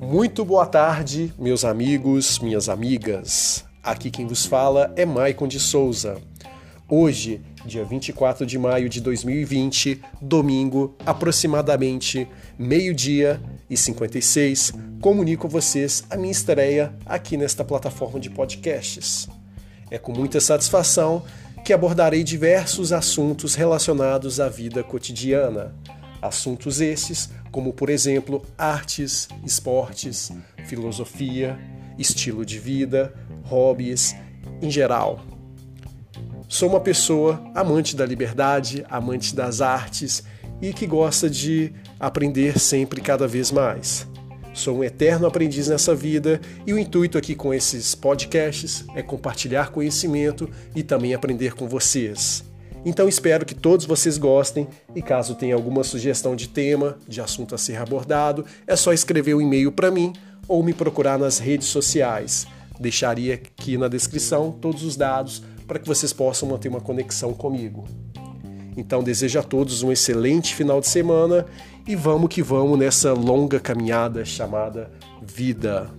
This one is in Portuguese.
Muito boa tarde, meus amigos, minhas amigas. Aqui quem vos fala é Maicon de Souza. Hoje, dia 24 de maio de 2020, domingo, aproximadamente meio-dia e 56, comunico a vocês a minha estreia aqui nesta plataforma de podcasts. É com muita satisfação que abordarei diversos assuntos relacionados à vida cotidiana. Assuntos esses como, por exemplo, artes, esportes, filosofia, estilo de vida, hobbies, em geral. Sou uma pessoa amante da liberdade, amante das artes e que gosta de aprender sempre cada vez mais. Sou um eterno aprendiz nessa vida e o intuito aqui com esses podcasts é compartilhar conhecimento e também aprender com vocês. Então espero que todos vocês gostem e caso tenha alguma sugestão de tema, de assunto a ser abordado, é só escrever um e-mail para mim ou me procurar nas redes sociais. Deixaria aqui na descrição todos os dados para que vocês possam manter uma conexão comigo. Então desejo a todos um excelente final de semana e vamos que vamos nessa longa caminhada chamada vida.